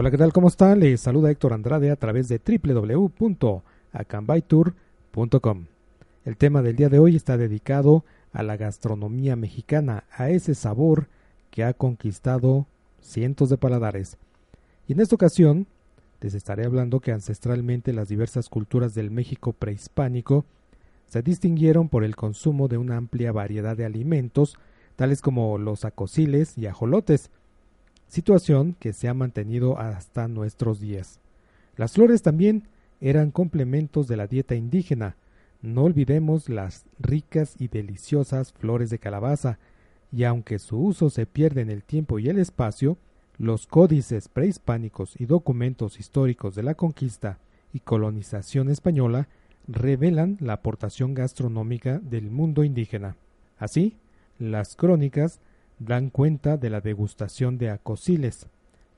Hola, ¿qué tal? ¿Cómo está? Les saluda Héctor Andrade a través de www.acambaytour.com. El tema del día de hoy está dedicado a la gastronomía mexicana, a ese sabor que ha conquistado cientos de paladares. Y en esta ocasión les estaré hablando que ancestralmente las diversas culturas del México prehispánico se distinguieron por el consumo de una amplia variedad de alimentos, tales como los acosiles y ajolotes, situación que se ha mantenido hasta nuestros días. Las flores también eran complementos de la dieta indígena. No olvidemos las ricas y deliciosas flores de calabaza, y aunque su uso se pierde en el tiempo y el espacio, los códices prehispánicos y documentos históricos de la conquista y colonización española revelan la aportación gastronómica del mundo indígena. Así, las crónicas dan cuenta de la degustación de acosiles,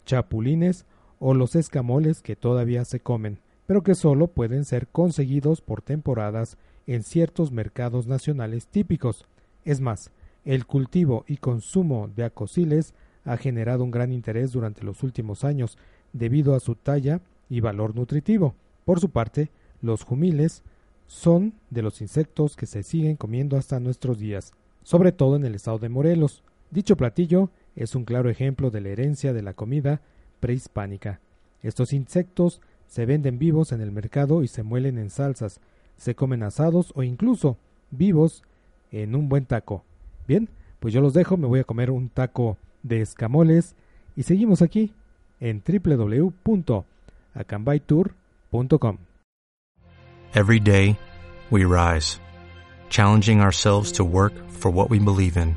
chapulines o los escamoles que todavía se comen, pero que solo pueden ser conseguidos por temporadas en ciertos mercados nacionales típicos. Es más, el cultivo y consumo de acosiles ha generado un gran interés durante los últimos años debido a su talla y valor nutritivo. Por su parte, los jumiles son de los insectos que se siguen comiendo hasta nuestros días, sobre todo en el estado de Morelos, Dicho platillo es un claro ejemplo de la herencia de la comida prehispánica. Estos insectos se venden vivos en el mercado y se muelen en salsas, se comen asados o incluso vivos en un buen taco. Bien, pues yo los dejo, me voy a comer un taco de escamoles y seguimos aquí en www.acambaytour.com. Every day we rise, challenging ourselves to work for what we believe in.